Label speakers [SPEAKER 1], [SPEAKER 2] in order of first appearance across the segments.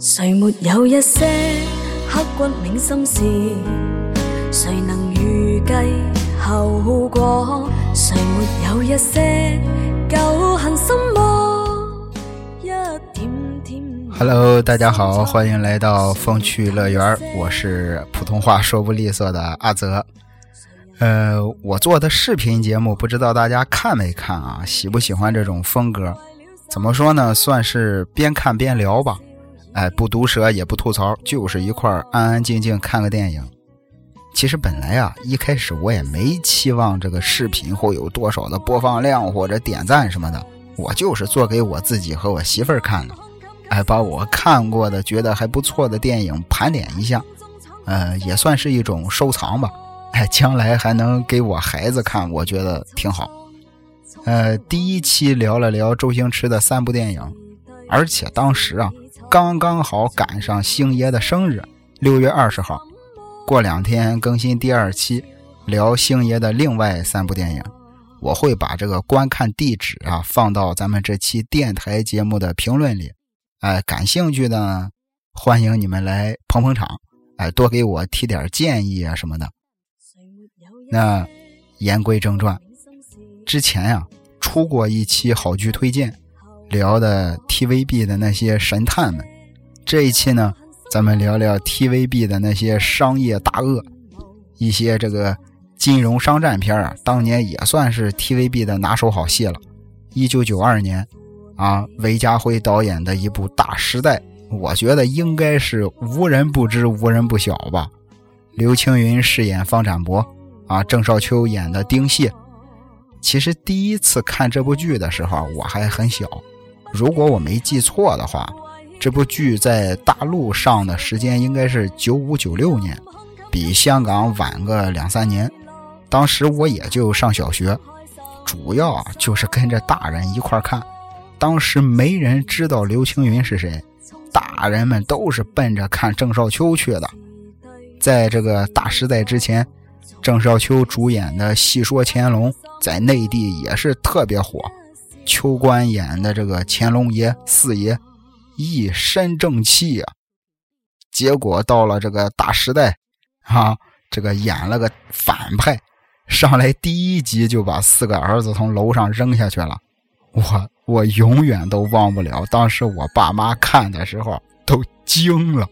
[SPEAKER 1] 谁没有一些刻骨铭心事？谁能预计后果？谁没有一些旧恨心魔？一点点。
[SPEAKER 2] Hello，大家好，欢迎来到风趣乐园，我是普通话说不利索的阿泽。呃，我做的视频节目，不知道大家看没看啊？喜不喜欢这种风格？怎么说呢？算是边看边聊吧。哎，不毒舌也不吐槽，就是一块儿安安静静看个电影。其实本来啊，一开始我也没期望这个视频会有多少的播放量或者点赞什么的，我就是做给我自己和我媳妇儿看的。哎，把我看过的觉得还不错的电影盘点一下，呃，也算是一种收藏吧。哎，将来还能给我孩子看，我觉得挺好。呃，第一期聊了聊周星驰的三部电影，而且当时啊，刚刚好赶上星爷的生日，六月二十号。过两天更新第二期，聊星爷的另外三部电影。我会把这个观看地址啊放到咱们这期电台节目的评论里。哎，感兴趣的，欢迎你们来捧捧场，哎，多给我提点建议啊什么的。那言归正传，之前呀、出过一期好剧推荐，聊的 TVB 的那些神探们。这一期呢，咱们聊聊 TVB 的那些商业大鳄，一些这个金融商战片啊，当年也算是 TVB 的拿手好戏了。一九九二年。啊，韦家辉导演的一部《大时代》，我觉得应该是无人不知、无人不晓吧。刘青云饰演方展博，啊，郑少秋演的丁蟹。其实第一次看这部剧的时候，我还很小。如果我没记错的话，这部剧在大陆上的时间应该是九五九六年，比香港晚个两三年。当时我也就上小学，主要就是跟着大人一块看。当时没人知道刘青云是谁，大人们都是奔着看郑少秋去的。在这个大时代之前，郑少秋主演的《戏说乾隆》在内地也是特别火，秋官演的这个乾隆爷四爷一身正气啊。结果到了这个大时代，啊，这个演了个反派，上来第一集就把四个儿子从楼上扔下去了，我。我永远都忘不了，当时我爸妈看的时候都惊了。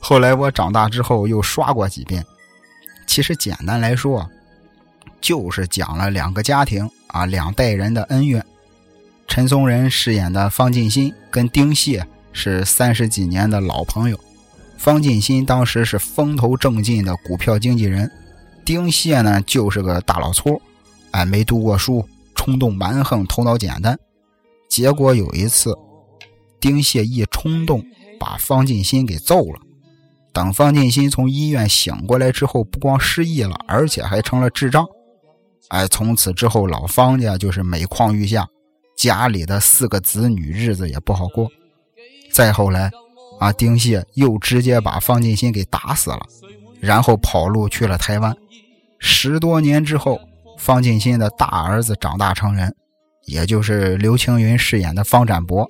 [SPEAKER 2] 后来我长大之后又刷过几遍。其实简单来说，就是讲了两个家庭啊，两代人的恩怨。陈松仁饰演的方进新跟丁蟹是三十几年的老朋友。方进新当时是风头正劲的股票经纪人，丁蟹呢就是个大老粗，哎，没读过书，冲动蛮横，头脑简单。结果有一次，丁蟹一冲动把方进新给揍了。等方进新从医院醒过来之后，不光失忆了，而且还成了智障。哎，从此之后，老方家就是每况愈下，家里的四个子女日子也不好过。再后来，啊，丁蟹又直接把方进新给打死了，然后跑路去了台湾。十多年之后，方进新的大儿子长大成人。也就是刘青云饰演的方展博，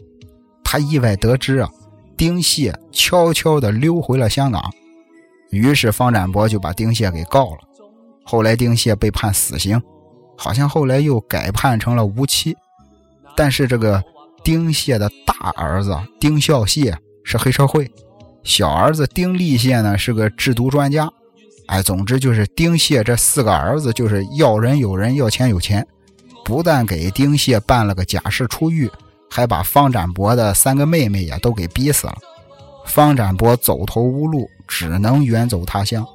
[SPEAKER 2] 他意外得知啊，丁蟹悄悄地溜回了香港，于是方展博就把丁蟹给告了。后来丁蟹被判死刑，好像后来又改判成了无期。但是这个丁蟹的大儿子丁孝蟹是黑社会，小儿子丁立蟹呢是个制毒专家。哎，总之就是丁蟹这四个儿子就是要人有人，要钱有钱。不但给丁蟹办了个假释出狱，还把方展博的三个妹妹也都给逼死了。方展博走投无路，只能远走他乡。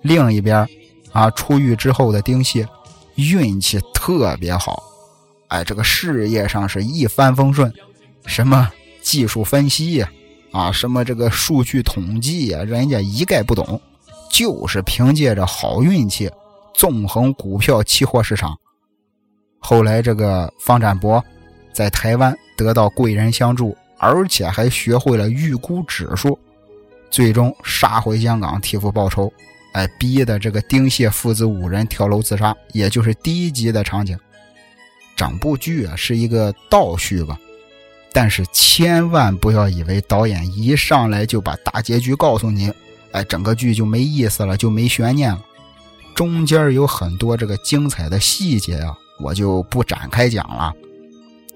[SPEAKER 2] 另一边，啊，出狱之后的丁蟹运气特别好，哎，这个事业上是一帆风顺，什么技术分析呀，啊，什么这个数据统计呀，人家一概不懂，就是凭借着好运气，纵横股票期货市场。后来，这个方展博在台湾得到贵人相助，而且还学会了预估指数，最终杀回香港替父报仇。哎，逼的这个丁蟹父子五人跳楼自杀，也就是第一集的场景。整部剧啊是一个倒叙吧，但是千万不要以为导演一上来就把大结局告诉你，哎，整个剧就没意思了，就没悬念了。中间有很多这个精彩的细节啊，我就不展开讲了，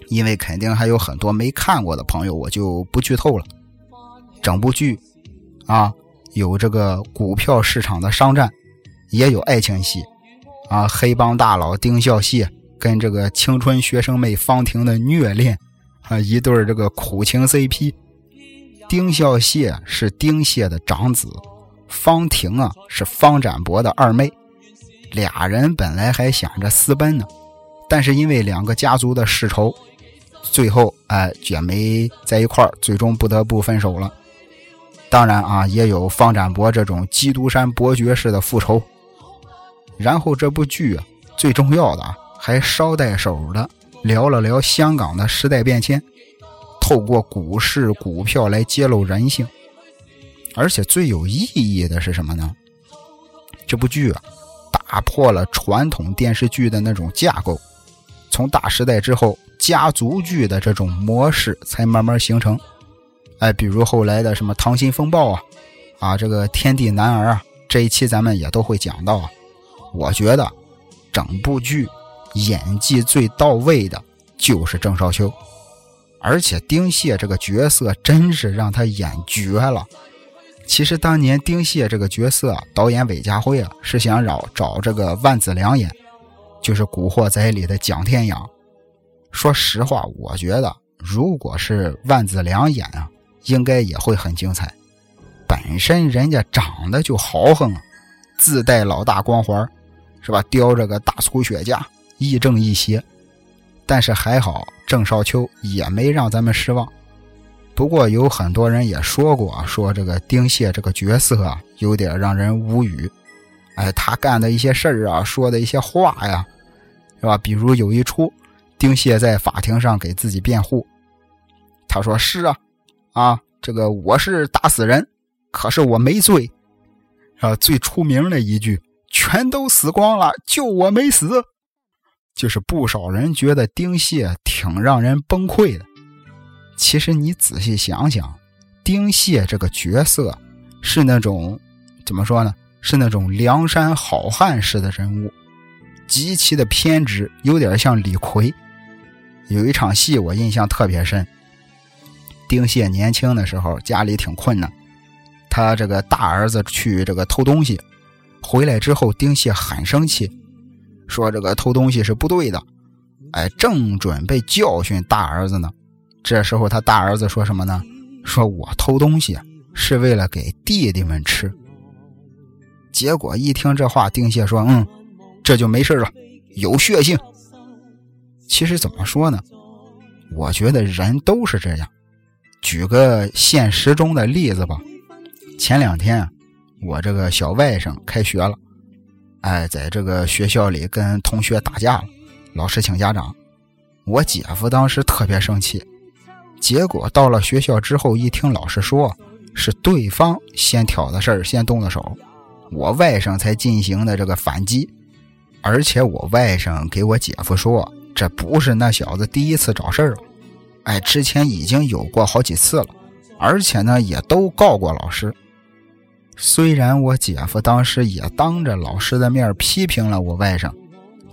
[SPEAKER 2] 因为肯定还有很多没看过的朋友，我就不剧透了。整部剧啊，有这个股票市场的商战，也有爱情戏啊，黑帮大佬丁笑戏跟这个青春学生妹方婷的虐恋啊，一对这个苦情 CP。丁孝谢是丁谢的长子，方婷啊是方展博的二妹。俩人本来还想着私奔呢，但是因为两个家族的世仇，最后哎也没在一块儿，最终不得不分手了。当然啊，也有方展博这种基督山伯爵式的复仇。然后这部剧啊，最重要的啊，还捎带手的聊了聊香港的时代变迁，透过股市股票来揭露人性。而且最有意义的是什么呢？这部剧啊。打破了传统电视剧的那种架构，从大时代之后，家族剧的这种模式才慢慢形成。哎，比如后来的什么《溏心风暴》啊，啊，这个《天地男儿》啊，这一期咱们也都会讲到啊。我觉得整部剧演技最到位的就是郑少秋，而且丁蟹这个角色真是让他演绝了。其实当年丁蟹这个角色，导演韦家辉啊是想找找这个万梓良演，就是《古惑仔》里的蒋天养。说实话，我觉得如果是万梓良演啊，应该也会很精彩。本身人家长得就豪横，自带老大光环，是吧？叼着个大粗雪茄，亦正亦邪。但是还好，郑少秋也没让咱们失望。不过有很多人也说过，说这个丁蟹这个角色啊，有点让人无语。哎，他干的一些事儿啊，说的一些话呀，是吧？比如有一出，丁蟹在法庭上给自己辩护，他说：“是啊，啊，这个我是打死人，可是我没罪。”啊，最出名的一句：“全都死光了，就我没死。”就是不少人觉得丁蟹挺让人崩溃的。其实你仔细想想，丁蟹这个角色是那种怎么说呢？是那种梁山好汉式的人物，极其的偏执，有点像李逵。有一场戏我印象特别深。丁蟹年轻的时候家里挺困难，他这个大儿子去这个偷东西，回来之后丁蟹很生气，说这个偷东西是不对的，哎，正准备教训大儿子呢。这时候，他大儿子说什么呢？说我偷东西是为了给弟弟们吃。结果一听这话，丁蟹说：“嗯，这就没事了，有血性。”其实怎么说呢？我觉得人都是这样。举个现实中的例子吧。前两天，我这个小外甥开学了，哎，在这个学校里跟同学打架了，老师请家长。我姐夫当时特别生气。结果到了学校之后，一听老师说是对方先挑的事儿，先动的手，我外甥才进行的这个反击。而且我外甥给我姐夫说，这不是那小子第一次找事儿了，哎，之前已经有过好几次了，而且呢也都告过老师。虽然我姐夫当时也当着老师的面批评了我外甥，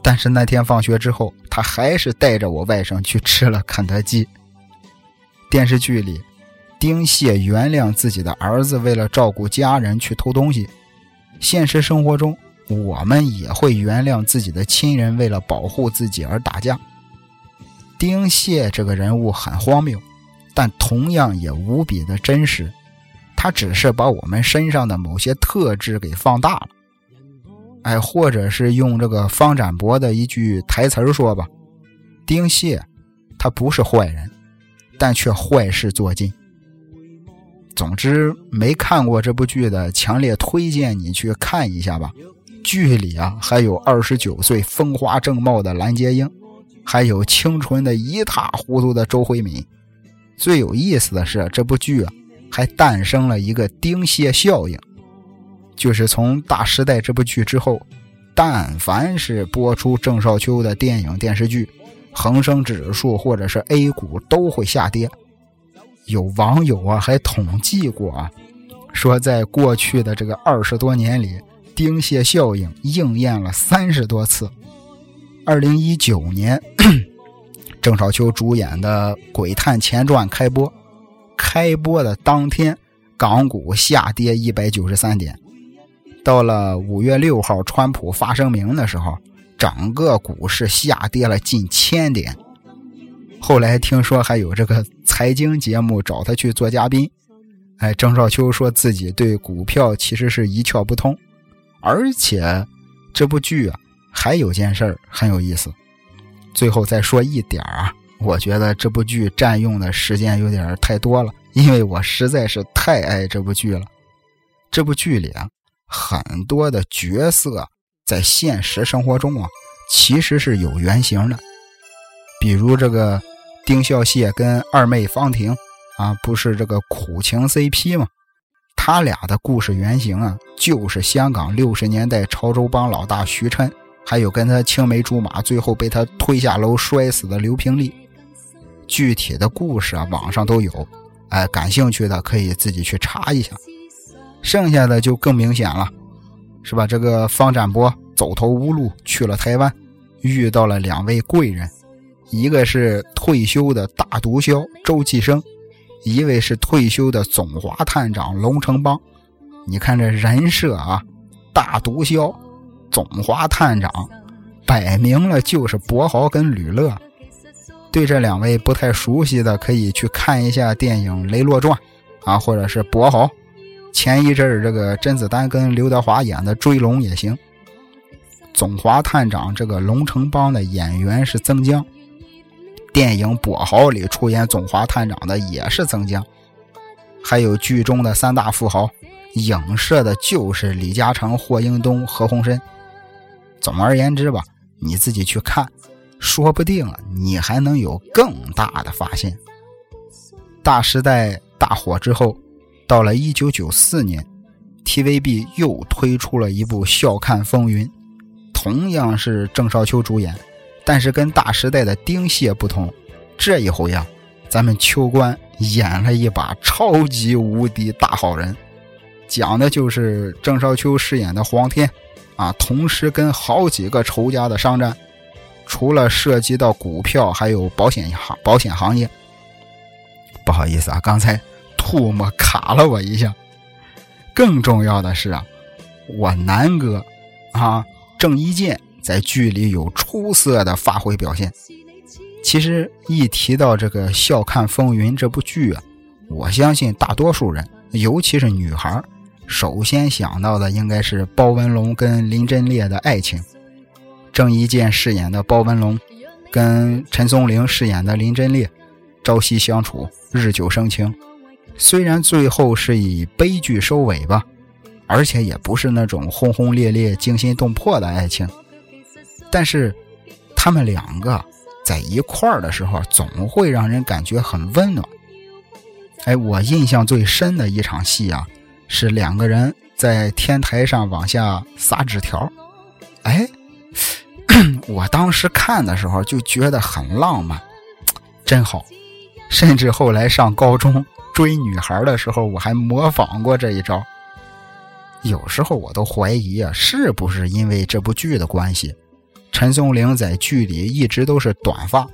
[SPEAKER 2] 但是那天放学之后，他还是带着我外甥去吃了肯德基。电视剧里，丁蟹原谅自己的儿子为了照顾家人去偷东西。现实生活中，我们也会原谅自己的亲人为了保护自己而打架。丁蟹这个人物很荒谬，但同样也无比的真实。他只是把我们身上的某些特质给放大了。哎，或者是用这个方展博的一句台词说吧：“丁蟹，他不是坏人。”但却坏事做尽。总之，没看过这部剧的，强烈推荐你去看一下吧。剧里啊，还有二十九岁风华正茂的蓝洁瑛，还有清纯的一塌糊涂的周慧敏。最有意思的是，这部剧啊，还诞生了一个丁蟹效应，就是从《大时代》这部剧之后，但凡是播出郑少秋的电影电视剧。恒生指数或者是 A 股都会下跌，有网友啊还统计过啊，说在过去的这个二十多年里，丁蟹效应应验了三十多次。二零一九年，郑少秋主演的《鬼探前传》开播，开播的当天，港股下跌一百九十三点。到了五月六号，川普发声明的时候，整个股市下跌了近千点。后来听说还有这个财经节目找他去做嘉宾，哎，郑少秋说自己对股票其实是一窍不通，而且这部剧啊还有件事儿很有意思。最后再说一点啊，我觉得这部剧占用的时间有点太多了，因为我实在是太爱这部剧了。这部剧里啊，很多的角色在现实生活中啊其实是有原型的，比如这个。丁孝谢跟二妹方婷啊，不是这个苦情 CP 吗？他俩的故事原型啊，就是香港六十年代潮州帮老大徐琛，还有跟他青梅竹马，最后被他推下楼摔死的刘平利。具体的故事啊，网上都有，哎，感兴趣的可以自己去查一下。剩下的就更明显了，是吧？这个方展博走投无路去了台湾，遇到了两位贵人。一个是退休的大毒枭周继生，一位是退休的总华探长龙成邦。你看这人设啊，大毒枭、总华探长，摆明了就是博豪跟吕乐。对这两位不太熟悉的，可以去看一下电影《雷洛传》啊，或者是博豪。前一阵儿这个甄子丹跟刘德华演的《追龙》也行。总华探长这个龙城邦的演员是曾江。电影《跛豪》里出演总华探长的也是曾江，还有剧中的三大富豪，影射的就是李嘉诚、霍英东、何鸿燊。总而言之吧，你自己去看，说不定啊，你还能有更大的发现。大时代大火之后，到了一九九四年，TVB 又推出了一部《笑看风云》，同样是郑少秋主演。但是跟大时代的丁蟹不同，这一回呀，咱们秋官演了一把超级无敌大好人，讲的就是郑少秋饰演的黄天，啊，同时跟好几个仇家的商战，除了涉及到股票，还有保险行保险行业。不好意思啊，刚才吐沫卡了我一下。更重要的是啊，我南哥，啊，郑伊健。在剧里有出色的发挥表现。其实一提到这个《笑看风云》这部剧啊，我相信大多数人，尤其是女孩，首先想到的应该是包文龙跟林真烈的爱情。郑伊健饰演的包文龙，跟陈松伶饰演的林真烈，朝夕相处，日久生情。虽然最后是以悲剧收尾吧，而且也不是那种轰轰烈烈、惊心动魄的爱情。但是，他们两个在一块儿的时候，总会让人感觉很温暖。哎，我印象最深的一场戏啊，是两个人在天台上往下撒纸条。哎，我当时看的时候就觉得很浪漫，真好。甚至后来上高中追女孩的时候，我还模仿过这一招。有时候我都怀疑啊，是不是因为这部剧的关系？陈松伶在剧里一直都是短发，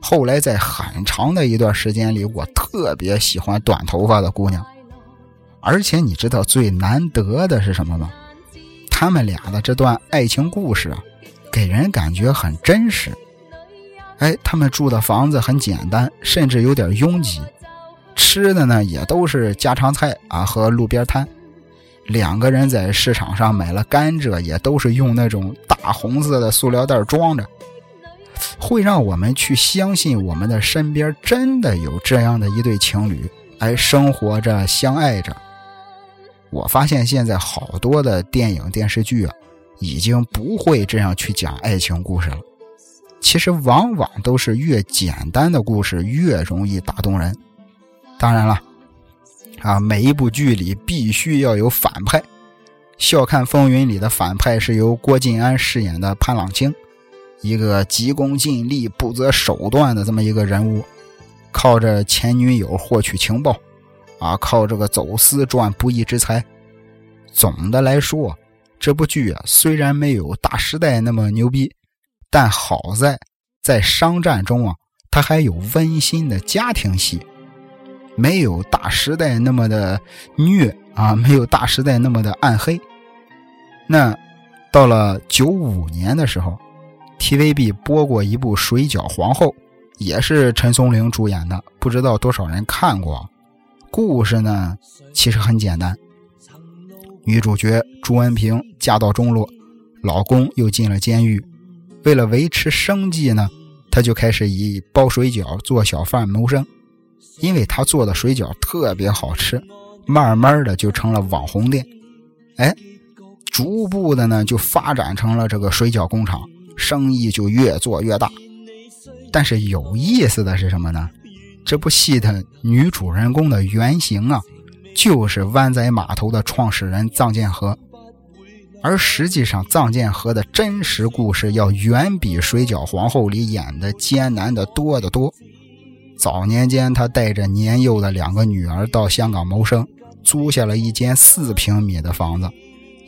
[SPEAKER 2] 后来在很长的一段时间里，我特别喜欢短头发的姑娘。而且你知道最难得的是什么吗？他们俩的这段爱情故事啊，给人感觉很真实。哎，他们住的房子很简单，甚至有点拥挤，吃的呢也都是家常菜啊和路边摊。两个人在市场上买了甘蔗，也都是用那种大红色的塑料袋装着，会让我们去相信我们的身边真的有这样的一对情侣，哎，生活着，相爱着。我发现现在好多的电影电视剧啊，已经不会这样去讲爱情故事了。其实往往都是越简单的故事越容易打动人。当然了。啊，每一部剧里必须要有反派，《笑看风云》里的反派是由郭晋安饰演的潘朗清，一个急功近利、不择手段的这么一个人物。靠着前女友获取情报，啊，靠这个走私赚不义之财。总的来说，这部剧啊，虽然没有《大时代》那么牛逼，但好在在商战中啊，它还有温馨的家庭戏，没有《大时代》那么的虐啊，没有《大时代》那么的暗黑。那到了九五年的时候，TVB 播过一部《水饺皇后》，也是陈松伶主演的，不知道多少人看过。故事呢，其实很简单。女主角朱文平家道中落，老公又进了监狱，为了维持生计呢，她就开始以包水饺做小贩谋生。因为她做的水饺特别好吃，慢慢的就成了网红店。哎，逐步的呢就发展成了这个水饺工厂，生意就越做越大。但是有意思的是什么呢？这部戏的女主人公的原型啊。就是湾仔码头的创始人臧建和，而实际上臧建和的真实故事要远比《水饺皇后》里演的艰难的多得多。早年间，他带着年幼的两个女儿到香港谋生，租下了一间四平米的房子。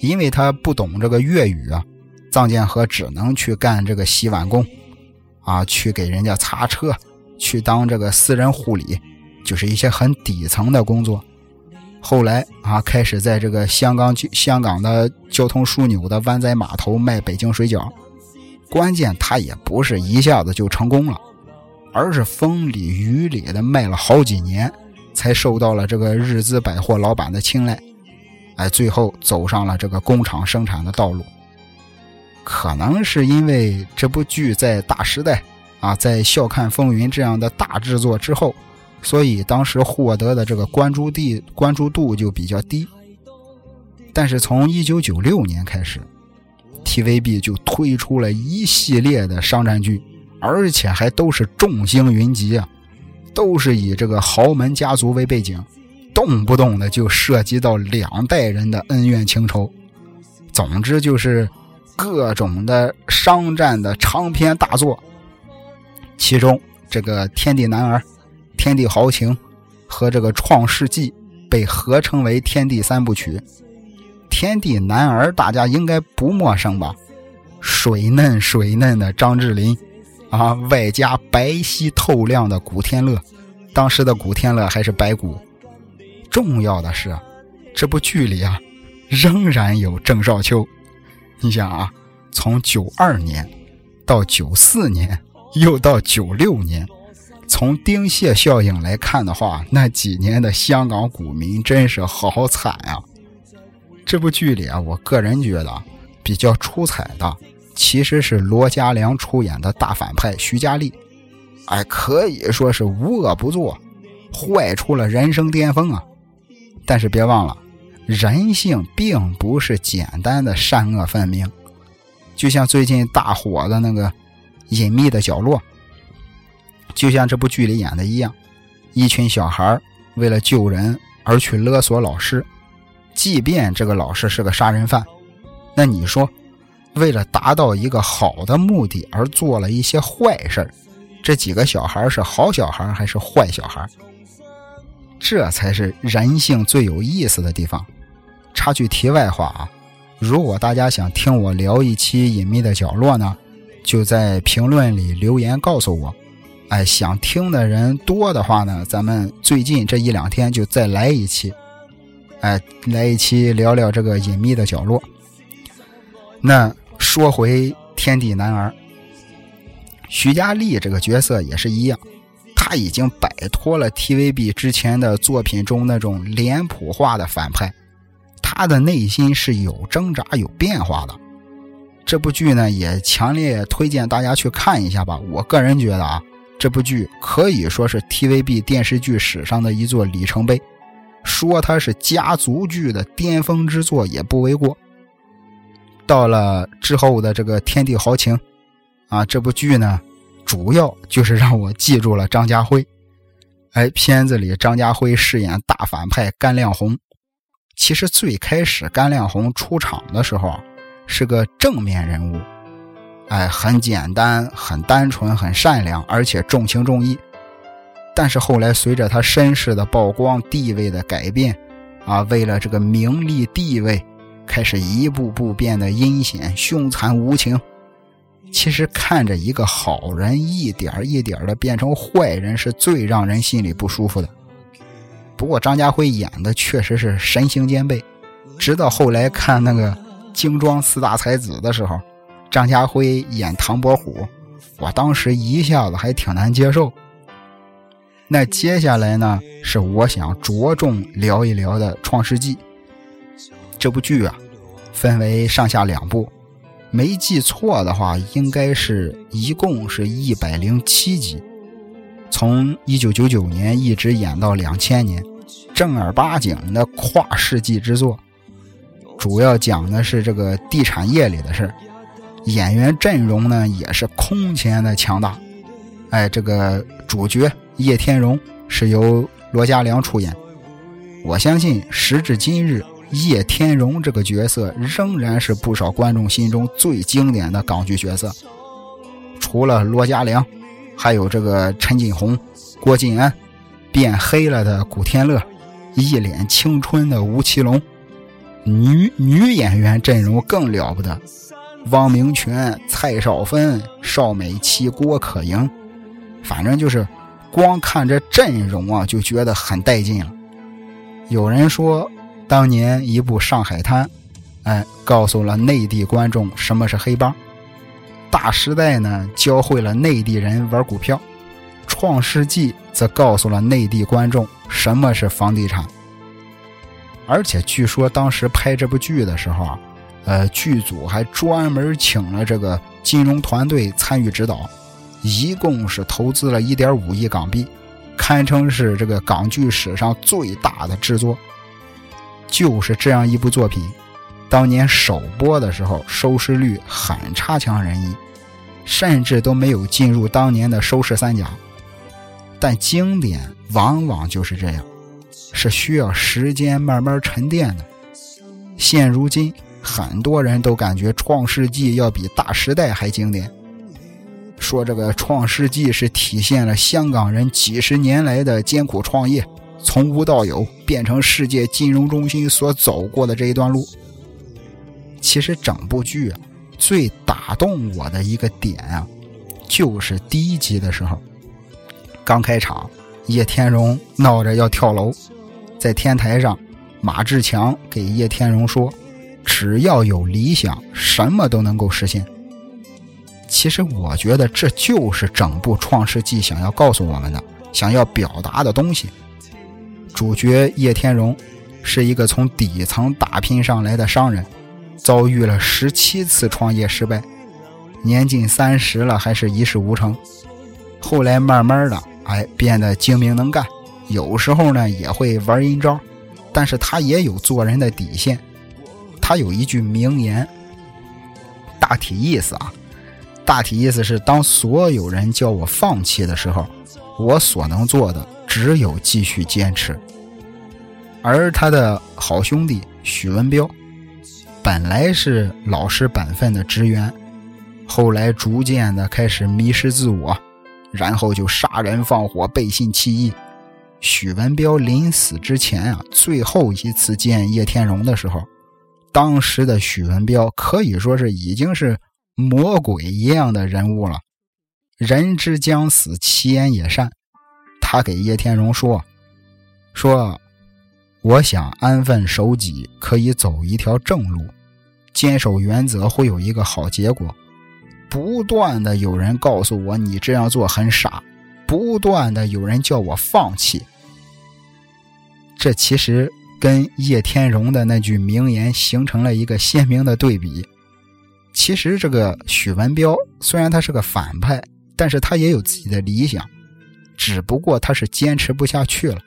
[SPEAKER 2] 因为他不懂这个粤语啊，臧建和只能去干这个洗碗工，啊，去给人家擦车，去当这个私人护理，就是一些很底层的工作。后来啊，开始在这个香港香港的交通枢纽的湾仔码头卖北京水饺。关键他也不是一下子就成功了，而是风里雨里的卖了好几年，才受到了这个日资百货老板的青睐。哎，最后走上了这个工厂生产的道路。可能是因为这部剧在大时代啊，在笑看风云这样的大制作之后。所以当时获得的这个关注地关注度就比较低，但是从一九九六年开始，TVB 就推出了一系列的商战剧，而且还都是众星云集啊，都是以这个豪门家族为背景，动不动的就涉及到两代人的恩怨情仇，总之就是各种的商战的长篇大作，其中这个《天地男儿》。《天地豪情》和这个《创世纪》被合称为“天地三部曲”。《天地男儿》大家应该不陌生吧？水嫩水嫩的张智霖，啊，外加白皙透亮的古天乐。当时的古天乐还是白骨。重要的是，这部剧里啊，仍然有郑少秋。你想啊，从九二年到九四年，又到九六年。从丁蟹效应来看的话，那几年的香港股民真是好惨啊！这部剧里啊，我个人觉得比较出彩的，其实是罗嘉良出演的大反派徐佳丽，哎，可以说是无恶不作，坏出了人生巅峰啊！但是别忘了，人性并不是简单的善恶分明，就像最近大火的那个《隐秘的角落》。就像这部剧里演的一样，一群小孩为了救人而去勒索老师，即便这个老师是个杀人犯，那你说，为了达到一个好的目的而做了一些坏事这几个小孩是好小孩还是坏小孩？这才是人性最有意思的地方。插句题外话啊，如果大家想听我聊一期《隐秘的角落》呢，就在评论里留言告诉我。哎，想听的人多的话呢，咱们最近这一两天就再来一期，哎，来一期聊聊这个隐秘的角落。那说回《天地男儿》，徐佳丽这个角色也是一样，他已经摆脱了 TVB 之前的作品中那种脸谱化的反派，他的内心是有挣扎、有变化的。这部剧呢，也强烈推荐大家去看一下吧。我个人觉得啊。这部剧可以说是 TVB 电视剧史上的一座里程碑，说它是家族剧的巅峰之作也不为过。到了之后的这个《天地豪情》，啊，这部剧呢，主要就是让我记住了张家辉。哎，片子里张家辉饰演大反派甘亮红。其实最开始甘亮红出场的时候，是个正面人物。哎，很简单，很单纯，很善良，而且重情重义。但是后来随着他身世的曝光、地位的改变，啊，为了这个名利地位，开始一步步变得阴险、凶残无情。其实看着一个好人一点一点的变成坏人，是最让人心里不舒服的。不过张家辉演的确实是神形兼备，直到后来看那个精装四大才子的时候，张家辉演唐伯虎，我当时一下子还挺难接受。那接下来呢，是我想着重聊一聊的《创世纪》这部剧啊，分为上下两部。没记错的话，应该是一共是一百零七集，从一九九九年一直演到两千年，正儿八经的跨世纪之作。主要讲的是这个地产业里的事儿演员阵容呢也是空前的强大。哎，这个主角叶天荣是由罗嘉良出演，我相信时至今日。叶天荣这个角色仍然是不少观众心中最经典的港剧角色。除了罗嘉良，还有这个陈锦鸿、郭晋安，变黑了的古天乐，一脸青春的吴奇隆。女女演员阵容更了不得，汪明荃、蔡少芬、邵美琪、郭可盈，反正就是光看这阵容啊，就觉得很带劲了。有人说。当年一部《上海滩》，哎，告诉了内地观众什么是黑帮；《大时代》呢，教会了内地人玩股票；《创世纪》则告诉了内地观众什么是房地产。而且据说当时拍这部剧的时候啊，呃，剧组还专门请了这个金融团队参与指导，一共是投资了一点五亿港币，堪称是这个港剧史上最大的制作。就是这样一部作品，当年首播的时候收视率很差强人意，甚至都没有进入当年的收视三甲。但经典往往就是这样，是需要时间慢慢沉淀的。现如今，很多人都感觉《创世纪》要比《大时代》还经典，说这个《创世纪》是体现了香港人几十年来的艰苦创业。从无到有变成世界金融中心所走过的这一段路，其实整部剧啊，最打动我的一个点啊，就是第一集的时候，刚开场，叶天荣闹着要跳楼，在天台上，马志强给叶天荣说：“只要有理想，什么都能够实现。”其实我觉得这就是整部《创世纪》想要告诉我们的，想要表达的东西。主角叶天荣是一个从底层打拼上来的商人，遭遇了十七次创业失败，年近三十了还是一事无成。后来慢慢的，哎，变得精明能干，有时候呢也会玩阴招，但是他也有做人的底线。他有一句名言，大体意思啊，大体意思是：当所有人叫我放弃的时候，我所能做的。只有继续坚持，而他的好兄弟许文彪，本来是老实本分的职员，后来逐渐的开始迷失自我，然后就杀人放火、背信弃义。许文彪临死之前啊，最后一次见叶天荣的时候，当时的许文彪可以说是已经是魔鬼一样的人物了，人之将死，其言也善。他给叶天荣说：“说，我想安分守己，可以走一条正路，坚守原则会有一个好结果。不断的有人告诉我你这样做很傻，不断的有人叫我放弃。这其实跟叶天荣的那句名言形成了一个鲜明的对比。其实这个许文彪虽然他是个反派，但是他也有自己的理想。”只不过他是坚持不下去了。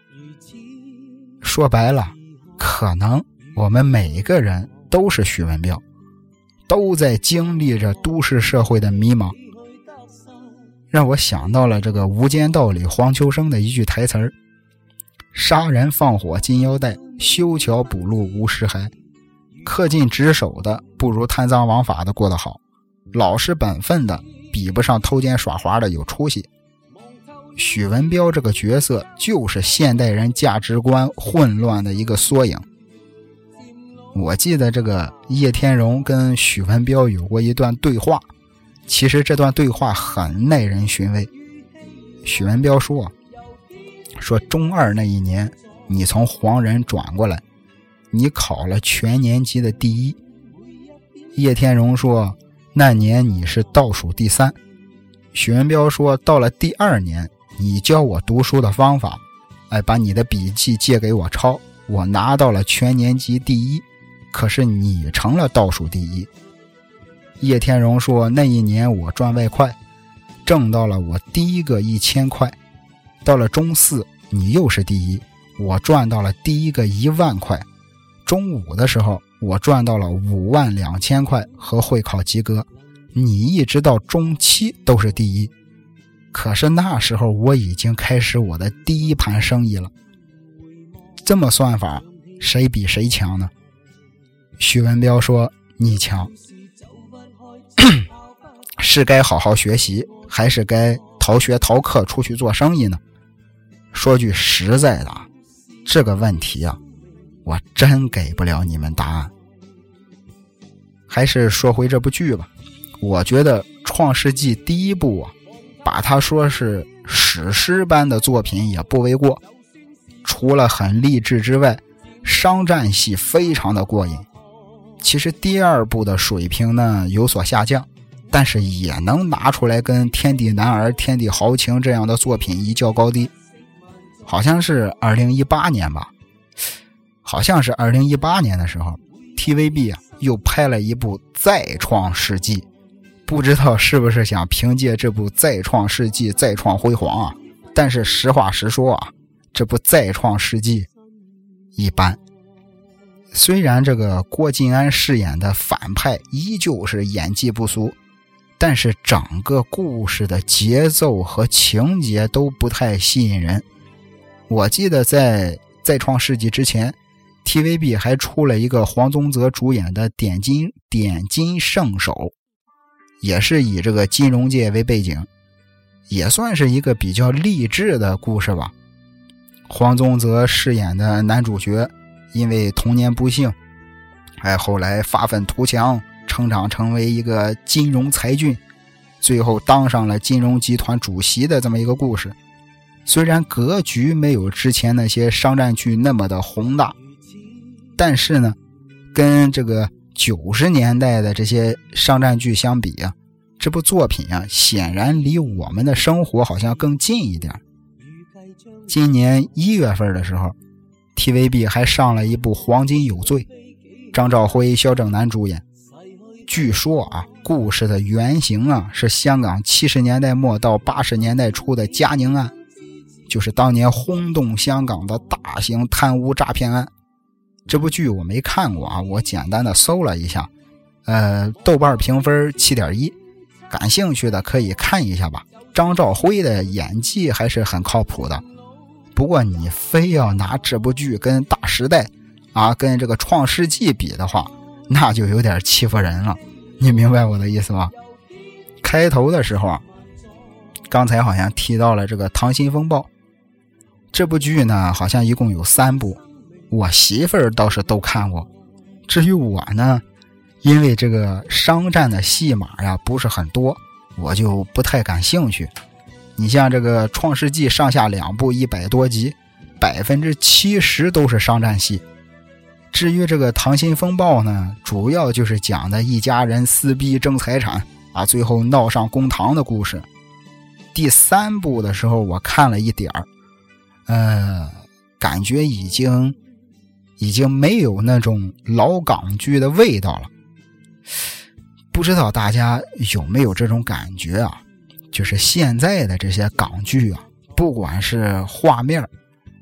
[SPEAKER 2] 说白了，可能我们每一个人都是许文彪，都在经历着都市社会的迷茫。让我想到了这个《无间道》里黄秋生的一句台词儿：“杀人放火金腰带，修桥补路无尸骸。恪尽职守的不如贪赃枉法的过得好，老实本分的比不上偷奸耍滑的有出息。”许文彪这个角色就是现代人价值观混乱的一个缩影。我记得这个叶天荣跟许文彪有过一段对话，其实这段对话很耐人寻味。许文彪说：“说中二那一年，你从黄仁转过来，你考了全年级的第一。”叶天荣说：“那年你是倒数第三。”许文彪说：“到了第二年。”你教我读书的方法，哎，把你的笔记借给我抄，我拿到了全年级第一，可是你成了倒数第一。叶天荣说：“那一年我赚外快，挣到了我第一个一千块。到了中四，你又是第一，我赚到了第一个一万块。中午的时候，我赚到了五万两千块和会考及格。你一直到中期都是第一。”可是那时候我已经开始我的第一盘生意了。这么算法，谁比谁强呢？徐文彪说：“你强，是该好好学习，还是该逃学逃课出去做生意呢？”说句实在的，这个问题啊，我真给不了你们答案。还是说回这部剧吧，我觉得《创世纪》第一部啊。把它说是史诗般的作品也不为过，除了很励志之外，商战戏非常的过瘾。其实第二部的水平呢有所下降，但是也能拿出来跟《天地男儿》《天地豪情》这样的作品一较高低。好像是二零一八年吧，好像是二零一八年的时候，TVB 啊又拍了一部《再创世纪》。不知道是不是想凭借这部再创世纪再创辉煌啊？但是实话实说啊，这部再创世纪一般。虽然这个郭晋安饰演的反派依旧是演技不俗，但是整个故事的节奏和情节都不太吸引人。我记得在再创世纪之前，TVB 还出了一个黄宗泽主演的《点金点金圣手》。也是以这个金融界为背景，也算是一个比较励志的故事吧。黄宗泽饰演的男主角，因为童年不幸，哎，后来发愤图强，成长成为一个金融才俊，最后当上了金融集团主席的这么一个故事。虽然格局没有之前那些商战剧那么的宏大，但是呢，跟这个。九十年代的这些商战剧相比啊，这部作品啊，显然离我们的生活好像更近一点。今年一月份的时候，TVB 还上了一部《黄金有罪》，张兆辉、肖正楠主演。据说啊，故事的原型啊是香港七十年代末到八十年代初的嘉宁案，就是当年轰动香港的大型贪污诈骗案。这部剧我没看过啊，我简单的搜了一下，呃，豆瓣评分七点一，感兴趣的可以看一下吧。张兆辉的演技还是很靠谱的，不过你非要拿这部剧跟《大时代》啊，跟这个《创世纪》比的话，那就有点欺负人了。你明白我的意思吗？开头的时候啊，刚才好像提到了这个《溏心风暴》，这部剧呢，好像一共有三部。我媳妇儿倒是都看过，至于我呢，因为这个商战的戏码呀不是很多，我就不太感兴趣。你像这个《创世纪》上下两部一百多集，百分之七十都是商战戏。至于这个《溏心风暴》呢，主要就是讲的一家人撕逼争财产啊，最后闹上公堂的故事。第三部的时候我看了一点儿，呃，感觉已经。已经没有那种老港剧的味道了，不知道大家有没有这种感觉啊？就是现在的这些港剧啊，不管是画面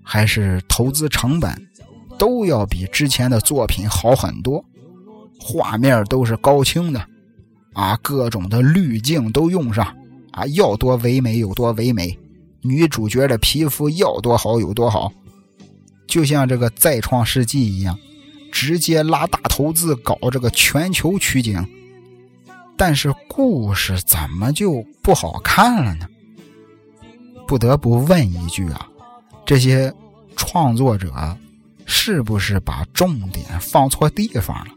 [SPEAKER 2] 还是投资成本，都要比之前的作品好很多。画面都是高清的，啊，各种的滤镜都用上，啊，要多唯美有多唯美，女主角的皮肤要多好有多好。就像这个再创世纪一样，直接拉大投资搞这个全球取景，但是故事怎么就不好看了呢？不得不问一句啊，这些创作者是不是把重点放错地方了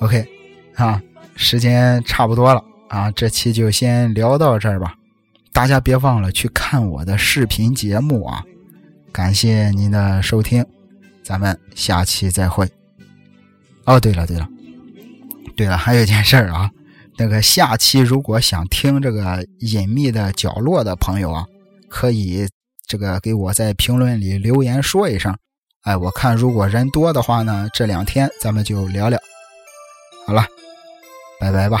[SPEAKER 2] ？OK，啊，时间差不多了啊，这期就先聊到这儿吧。大家别忘了去看我的视频节目啊！感谢您的收听，咱们下期再会。哦，对了对了，对了，还有一件事儿啊，那个下期如果想听这个隐秘的角落的朋友啊，可以这个给我在评论里留言说一声。哎，我看如果人多的话呢，这两天咱们就聊聊。好了，拜拜吧。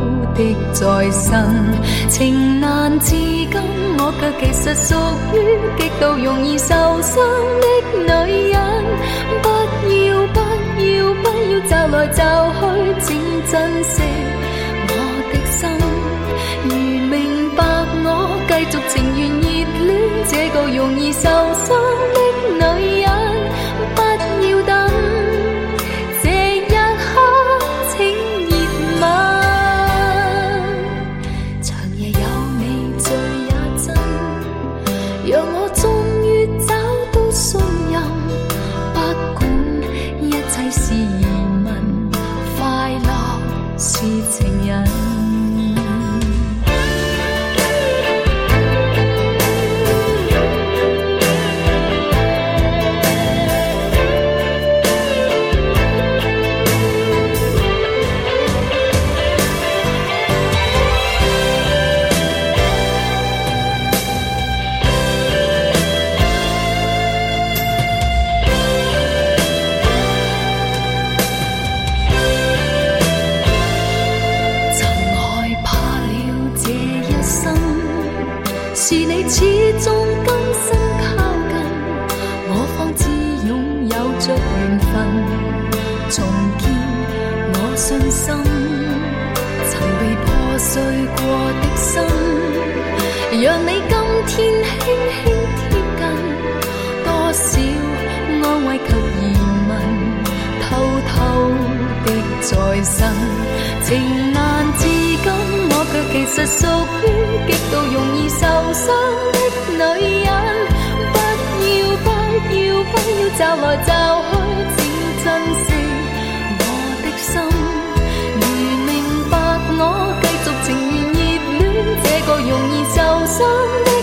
[SPEAKER 1] 的再生，情难自禁，我却其实属于极度容易受伤的女人。不要不要不要驟來驟去，请珍惜我的心。如明白我，继续情愿热恋这个容易受伤信心，曾被破碎过的心，让你今天轻轻贴近，多少安慰及疑问，偷偷的再生。情难自禁，我却其实属于极度容易受伤的女人。不要，不要，不要找来找去，只珍惜。一个容易受伤的。